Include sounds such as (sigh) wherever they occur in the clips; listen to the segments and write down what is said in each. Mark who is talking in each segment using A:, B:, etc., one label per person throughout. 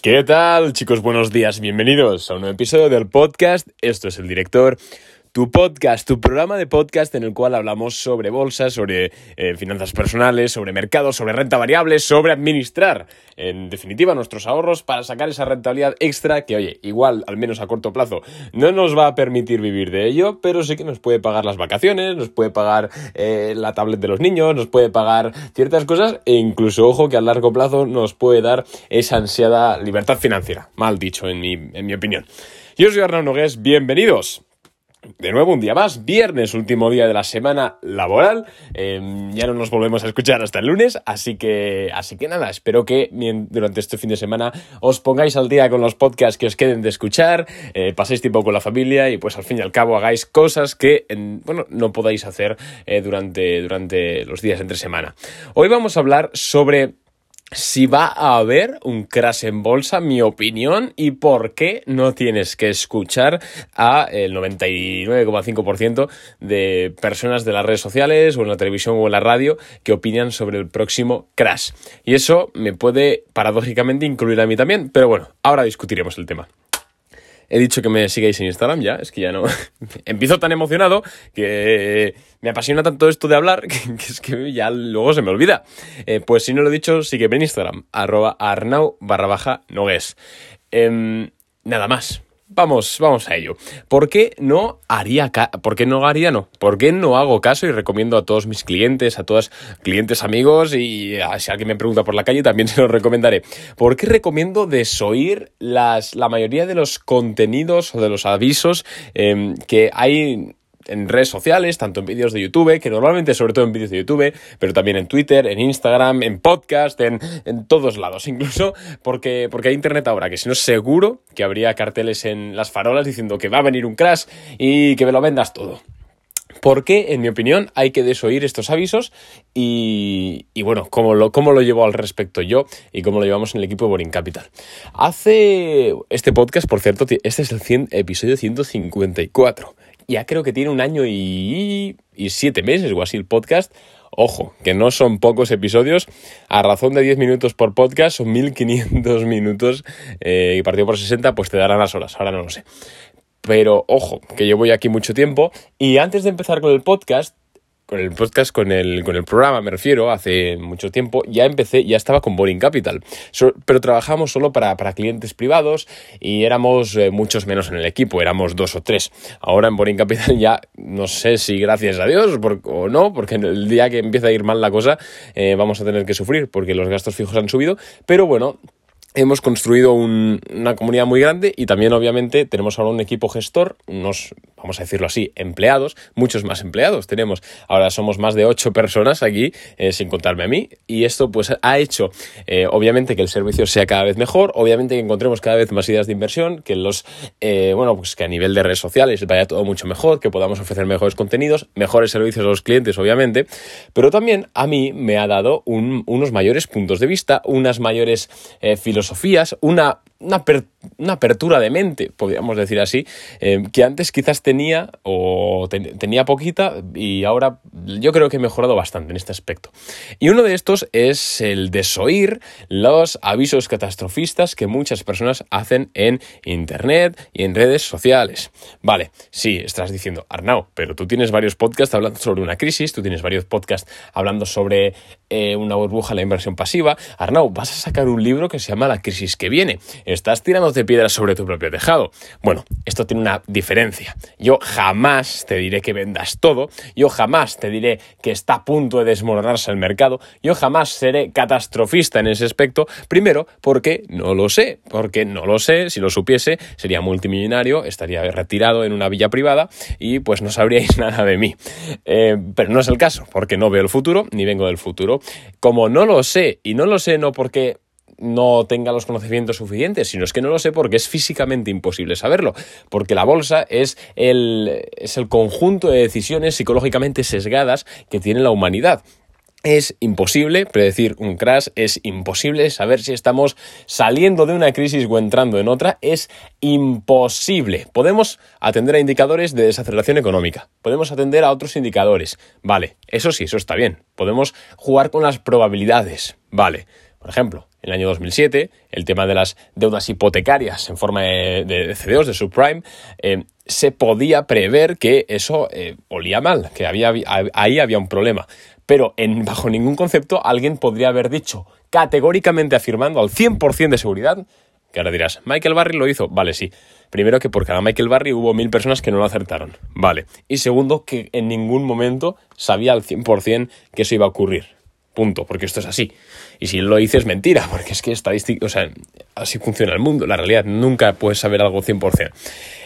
A: ¿Qué tal chicos? Buenos días, bienvenidos a un nuevo episodio del podcast. Esto es el director tu podcast, tu programa de podcast en el cual hablamos sobre bolsas, sobre eh, finanzas personales, sobre mercados, sobre renta variable, sobre administrar, en definitiva, nuestros ahorros para sacar esa rentabilidad extra que, oye, igual, al menos a corto plazo, no nos va a permitir vivir de ello, pero sí que nos puede pagar las vacaciones, nos puede pagar eh, la tablet de los niños, nos puede pagar ciertas cosas e incluso, ojo, que a largo plazo nos puede dar esa ansiada libertad financiera, mal dicho en mi, en mi opinión. Yo soy Arnaud Nogués, bienvenidos de nuevo, un día más, viernes, último día de la semana laboral. Em, ya no nos volvemos a escuchar hasta el lunes, así que, así que nada, espero que durante este fin de semana os pongáis al día con los podcasts que os queden de escuchar, eh, paséis tiempo con la familia y pues al fin y al cabo hagáis cosas que, bueno, no podáis hacer eh, durante, durante los días entre semana. Hoy vamos a hablar sobre si va a haber un crash en bolsa, mi opinión, y por qué no tienes que escuchar a el 99,5% de personas de las redes sociales o en la televisión o en la radio que opinan sobre el próximo crash. Y eso me puede paradójicamente incluir a mí también, pero bueno, ahora discutiremos el tema. He dicho que me sigáis en Instagram ya, es que ya no. (laughs) Empiezo tan emocionado que me apasiona tanto esto de hablar (laughs) que, es que ya luego se me olvida. Eh, pues si no lo he dicho, sígueme en Instagram, arroba arnau barra baja nogues. Em, nada más. Vamos, vamos a ello. ¿Por qué no haría, por qué no haría no? ¿Por qué no hago caso y recomiendo a todos mis clientes, a todos clientes amigos y si alguien me pregunta por la calle también (laughs) se lo recomendaré? ¿Por qué recomiendo desoír las, la mayoría de los contenidos o de los avisos em, que hay en redes sociales, tanto en vídeos de YouTube, que normalmente sobre todo en vídeos de YouTube, pero también en Twitter, en Instagram, en podcast, en, todos lados, (laughs) incluso porque, porque hay internet ahora, que si no seguro que habría carteles en las farolas diciendo que va a venir un crash y que me lo vendas todo. Porque, en mi opinión, hay que desoír estos avisos y, y bueno, cómo lo, cómo lo llevo al respecto yo y cómo lo llevamos en el equipo de Boring Capital. Hace este podcast, por cierto, este es el 100, episodio 154 ya creo que tiene un año y, siete meses o así el podcast. Ojo, que no son pocos episodios. A razón de 10 minutos por podcast, son 1500 (laughs) minutos. Eh, y partido por 60, pues te darán las horas. Ahora no lo sé. Pero ojo, que yo voy aquí mucho tiempo. Y antes de empezar con el podcast, con el podcast, con el, con el programa, me refiero, hace mucho tiempo, ya empecé, ya estaba con Boring Capital. pero trabajamos solo para, clientes privados y éramos eh, muchos menos en el equipo, éramos dos o tres. Ahora en Boring Capital ya no sé si gracias a Dios o no, porque el día que empieza a ir mal la cosa eh, vamos a tener que sufrir porque los gastos fijos han subido. Pero bueno, hemos construido una comunidad muy grande y también obviamente tenemos ahora un equipo gestor, unos, vamos a decirlo así, empleados, muchos más empleados tenemos. Ahora somos más de ocho personas aquí, eh, sin contarme a mí, y esto pues ha hecho eh, obviamente que el servicio sea cada vez mejor, obviamente que encontremos cada vez más ideas de inversión, que los, eh, bueno, pues que a nivel de redes sociales vaya todo mucho mejor, que podamos ofrecer mejores contenidos, mejores servicios a los clientes, obviamente, pero también a mí me ha dado unos mayores puntos de vista, unas mayores filosofías, filosofías, una una, apertura de mente, podríamos decir así, eh, que antes quizás tenía o tenía poquita y ahora yo creo que he mejorado bastante en este aspecto. Y uno de estos es el desoír los avisos catastrofistas que muchas personas hacen en Internet y en redes sociales. Vale, sí, estás diciendo, Arnau, pero tú tienes varios podcasts hablando sobre una crisis, tú tienes varios podcasts hablando sobre eh, una burbuja, la inversión pasiva. Arnau, vas a sacar un libro que se llama La crisis que viene estás tirándote piedras sobre tu propio tejado. Bueno, esto tiene una diferencia. Yo jamás te diré que vendas todo, yo jamás te diré que está a punto de desmoronarse el mercado, yo jamás seré catastrofista en ese aspecto, primero porque no lo sé, porque no lo sé, si lo supiese sería multimillonario, estaría retirado en una villa privada y pues no sabríais (laughs) nada de mí. Eh, pero no es el caso, porque no veo el futuro ni vengo del futuro. Como no lo sé, y no lo sé no porque no tenga los conocimientos suficientes, sino es que no lo sé porque es físicamente imposible saberlo, porque la bolsa es el, es el conjunto de decisiones psicológicamente sesgadas que tiene la humanidad. Es imposible predecir un crash, es imposible saber si estamos saliendo de una crisis o entrando en otra, es imposible. Podemos atender a indicadores de desaceleración económica, podemos atender a otros indicadores, vale, eso sí, eso está bien, podemos jugar con las probabilidades, vale, Por ejemplo, en el año 2007, el tema de las deudas hipotecarias en forma de, CDOs, de subprime, eh, se podía prever que eso eh, olía mal, que había, ahí había un problema. Pero en, bajo ningún concepto alguien podría haber dicho categóricamente afirmando al 100% de seguridad, que ahora dirás, Michael Barry lo hizo, vale, sí. Primero que por cada Michael Barry hubo mil personas que no lo acertaron, vale. Y segundo que en ningún momento sabía al 100% que eso iba a ocurrir. Punto, porque esto es así. Y si lo dices, mentira, (laughs) porque es que estadística, o sea, así funciona el mundo, la realidad, nunca puedes saber algo 100%.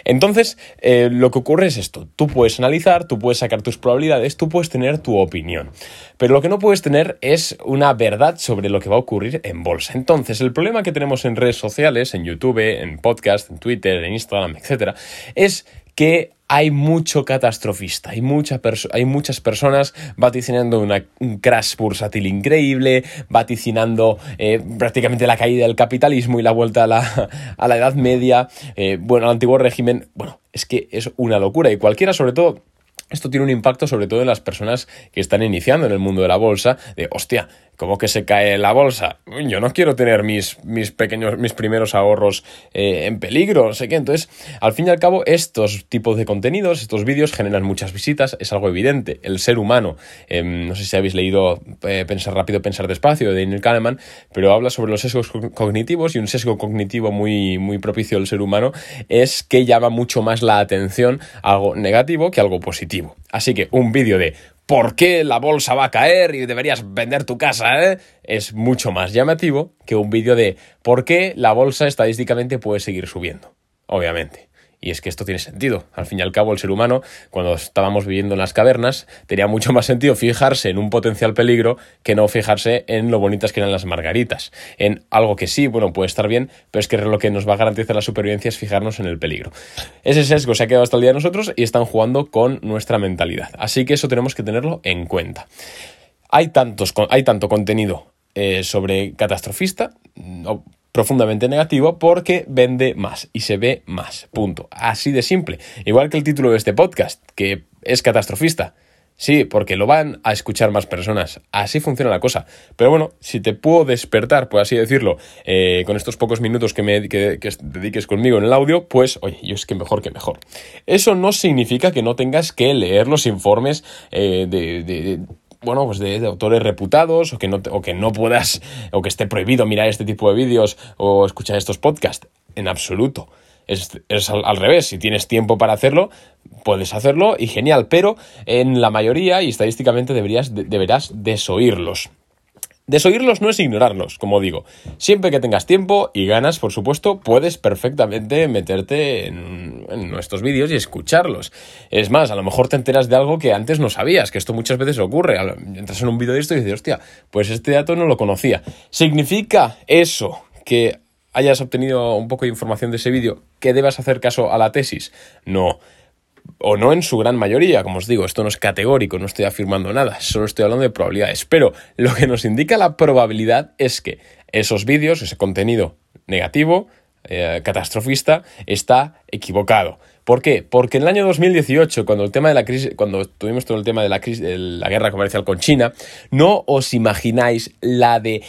A: Entonces, eh, lo que ocurre es esto, tú puedes analizar, tú puedes sacar tus probabilidades, tú puedes tener tu opinión, pero lo que no puedes tener es una verdad sobre lo que va a ocurrir en bolsa. Entonces, el problema que tenemos en redes sociales, en YouTube, en podcast, en Twitter, en Instagram, etcétera, es que hay mucho catastrofista, hay, hay muchas personas vaticinando un crash bursátil increíble, vaticinando eh, prácticamente la caída del capitalismo y la vuelta a la, a la Edad Media, eh, bueno, al antiguo régimen, bueno, es que es una locura y cualquiera, sobre todo, esto tiene un impacto sobre todo en las personas que están iniciando en el mundo de la bolsa, de hostia, ¿cómo que se cae la bolsa? Yo no quiero tener mis, mis pequeños, mis primeros ahorros eh, en peligro, no sé qué. Entonces, al fin y al cabo, estos tipos de contenidos, estos vídeos generan muchas visitas, es algo evidente. El ser humano, em, no sé si habéis leído eh, Pensar rápido, pensar despacio de Daniel Kahneman, pero habla sobre los sesgos cognitivos y un sesgo cognitivo muy, muy propicio al ser humano es que llama mucho más la atención algo negativo que algo positivo. Así que un vídeo de por qué la bolsa va a caer y deberías vender tu casa, ¿eh? es mucho más llamativo que un vídeo de por qué la bolsa estadísticamente puede seguir subiendo, obviamente. Y es que esto tiene sentido. Al fin y al cabo, el ser humano, cuando estábamos viviendo en las cavernas, tenía mucho más sentido fijarse en un potencial peligro que no fijarse en lo bonitas que eran las margaritas. En algo que sí, bueno, puede estar bien, pero es que lo que nos va a garantizar la supervivencia es fijarnos en el peligro. Ese sesgo se ha quedado hasta el día de nosotros y están jugando con nuestra mentalidad. Así que eso tenemos que tenerlo en cuenta. Hay, tantos, hay tanto contenido eh, sobre catastrofista, profundamente negativo porque vende más y se ve más. Punto. Así de simple. Igual que el título de este podcast, que es catastrofista. Sí, porque lo van a escuchar más personas. Así funciona la cosa. Pero bueno, si te puedo despertar, por así decirlo, eh, con estos pocos minutos que, me, dediques conmigo en el audio, pues oye, yo es que mejor que mejor. Eso no significa que no tengas que leer los informes eh, de bueno, pues de, autores reputados o que, no, o que no puedas o que esté prohibido mirar este tipo de vídeos o escuchar estos podcasts. En absoluto. Es, al, revés, si tienes tiempo para hacerlo, puedes hacerlo y genial, pero en la mayoría y estadísticamente deberías, deberás desoírlos. Desoírlos no es ignorarlos, como digo. Siempre que tengas tiempo y ganas, por supuesto, puedes perfectamente meterte en, nuestros vídeos y escucharlos. Es más, a lo mejor te enteras de algo que antes no sabías, que esto muchas veces ocurre. Entras en un vídeo de esto y dices, hostia, pues este dato no lo conocía. ¿Significa eso que hayas obtenido un poco de información de ese vídeo que debas hacer caso a la tesis? No o no en su gran mayoría, como os digo, esto no es categórico, no estoy afirmando nada, solo estoy hablando de probabilidades, pero lo que nos indica la probabilidad es que esos vídeos, ese contenido negativo, eh, catastrofista, está equivocado. ¿Por qué? Porque en el año 2018, cuando el tema de la crisis, cuando tuvimos todo el tema de la crisis, de la guerra comercial con China, no os imagináis la de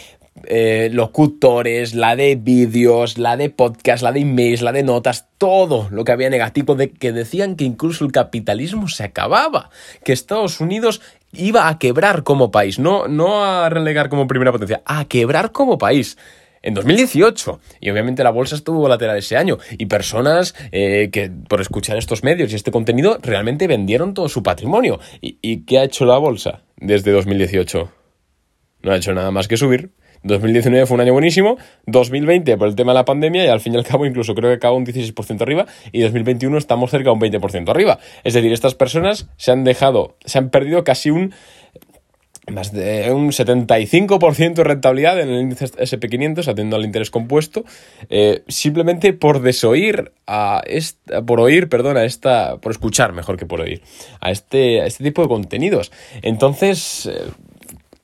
A: eh, locutores, la de vídeos, la de podcast, la de emails, la de notas, todo lo que había negativo de que decían que incluso el capitalismo se acababa, que Estados Unidos iba a quebrar como país, no, no a relegar como primera potencia, a quebrar como país en 2018. Y obviamente la bolsa estuvo lateral ese año. Y personas eh, que por escuchar estos medios y este contenido realmente vendieron todo su patrimonio. ¿Y, ¿Y qué ha hecho la bolsa desde 2018? No ha hecho nada más que subir. 2019 fue un año buenísimo, 2020 por el tema de la pandemia y al fin y al cabo incluso creo que acabó un 16% arriba y 2021 estamos cerca de un 20% arriba. Es decir, estas personas se han dejado, se han perdido casi un más de un 75% de rentabilidad en el índice SP500 atendiendo al interés compuesto eh, simplemente por desoír a esta, por oír, perdón, a esta, por escuchar mejor que por oír a este, a este tipo de contenidos. Entonces, eh,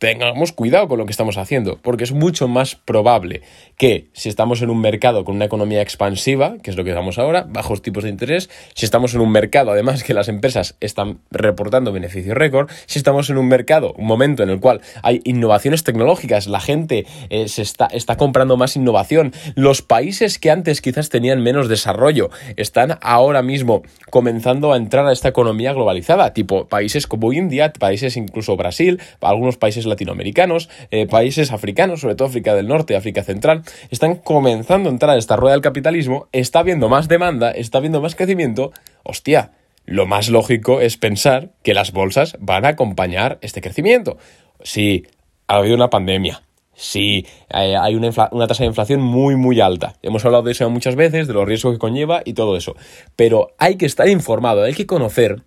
A: tengamos cuidado con lo que estamos haciendo, porque es mucho más probable que si estamos en un mercado con una economía expansiva, que es lo que estamos ahora, bajos tipos de interés, si estamos en un mercado además que las empresas están reportando beneficios récord, si estamos en un mercado, un momento en el cual hay innovaciones tecnológicas, la gente eh, se está, está comprando más innovación, los países que antes quizás tenían menos desarrollo están ahora mismo comenzando a entrar a esta economía globalizada, tipo países como India, países incluso Brasil, algunos países latinoamericanos, eh, países africanos, sobre todo África del Norte, África Central, están comenzando a entrar a esta rueda del capitalismo, está habiendo más demanda, está habiendo más crecimiento, hostia, lo más lógico es pensar que las bolsas van a acompañar este crecimiento. Si ha habido una pandemia, si eh, hay una, una, tasa de inflación muy, muy alta. Hemos hablado de eso muchas veces, de los riesgos que conlleva y todo eso. Pero hay que estar informado, hay que conocer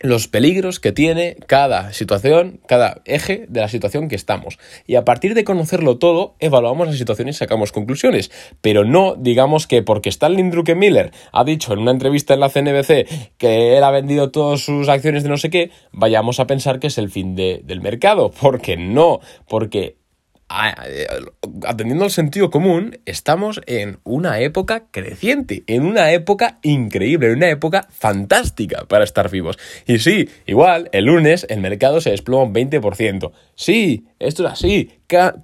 A: los peligros que tiene cada situación, cada eje de la situación que estamos. Y a partir de conocerlo todo, evaluamos la situación y sacamos conclusiones. Pero no digamos que porque Stanley Druckenmiller ha dicho en una entrevista en la CNBC que él ha vendido todas sus acciones de no sé qué, vayamos a pensar que es el fin del mercado. Porque no, porque atendiendo al sentido común, estamos en una época creciente, en una época increíble, en una época fantástica para estar vivos. Y sí, igual, el lunes el mercado se desploma un 20%. Sí, esto es así.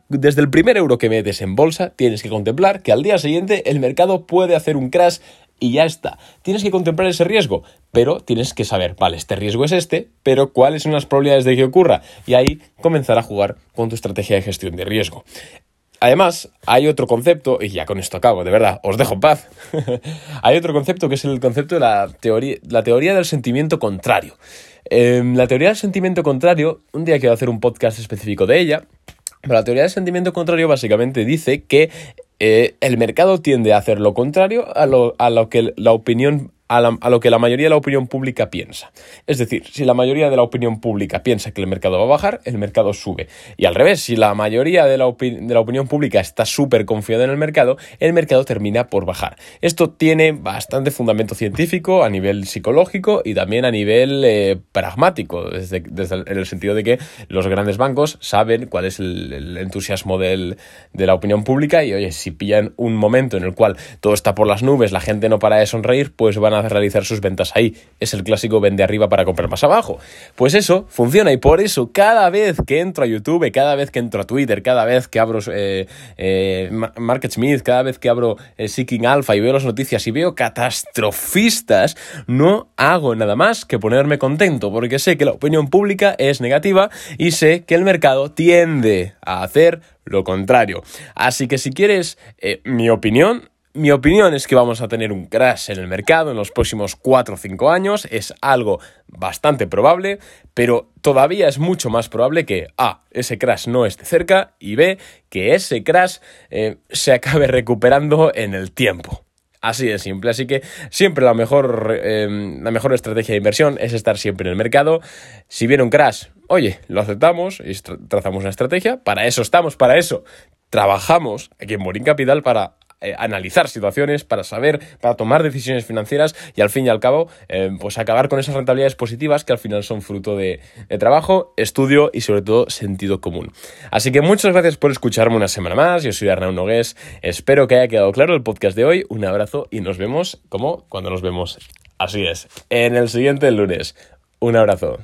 A: Desde el primer euro que metes en bolsa, tienes que contemplar que al día siguiente el mercado puede hacer un crash y ya está. Tienes que contemplar ese riesgo, pero tienes que saber, vale, este riesgo es este, pero cuáles son las probabilidades de que ocurra. Y ahí comenzar a jugar con tu estrategia de gestión de riesgo. Además, hay otro concepto, y ya con esto acabo, de verdad, os dejo en paz. (laughs) hay otro concepto que es el concepto de la teoría, la teoría del sentimiento contrario. Em, la teoría del sentimiento contrario, un día quiero hacer un podcast específico de ella, pero la teoría del sentimiento contrario básicamente dice que eh, el mercado tiende a hacer lo contrario a lo, a lo que la opinión a, lo que la mayoría de la opinión pública piensa. Es decir, si la mayoría de la opinión pública piensa que el mercado va a bajar, el mercado sube. Y al revés, si la mayoría de la, de la opinión pública está súper confiada en el mercado, el mercado termina por bajar. Esto tiene bastante fundamento científico a nivel psicológico y también a nivel eh, pragmático, desde, en el sentido de que los grandes bancos saben cuál es el, entusiasmo de la opinión pública y, oye, si pillan un momento en el cual todo está por las nubes, la gente no para de sonreír, pues van a realizar sus ventas ahí. Es el clásico vende arriba para comprar más abajo. Pues eso funciona y por eso cada vez que entro a YouTube, cada vez que entro a Twitter, cada vez que abro eh, eh, Market Smith, cada vez que abro eh, Seeking Alpha y veo las noticias y veo catastrofistas, no hago nada más que ponerme contento porque sé que la opinión pública es negativa y sé que el mercado tiende a hacer lo contrario. Así que si quieres mi opinión, mi opinión es que vamos a tener un crash en el mercado en los próximos 4 o 5 años. Es algo bastante probable, pero todavía es mucho más probable que A, ese crash no esté cerca y B, que ese crash eh, se acabe recuperando en el tiempo. Así de simple. Así que siempre la mejor, eh, la mejor estrategia de inversión es estar siempre en el mercado. Si viene un crash, oye, lo aceptamos y trazamos una estrategia. Para eso estamos, para eso trabajamos aquí en Morin Capital para eh, analizar situaciones, para saber, para tomar decisiones financieras y al fin y al cabo, eh, pues acabar con esas rentabilidades positivas que al final son fruto de, trabajo, estudio y sobre todo sentido común. Así que muchas gracias por escucharme una semana más. Yo soy Arnaud Nogués. Espero que haya quedado claro el podcast de hoy. Un abrazo y nos vemos como cuando nos vemos. Así es, en el siguiente lunes. Un abrazo.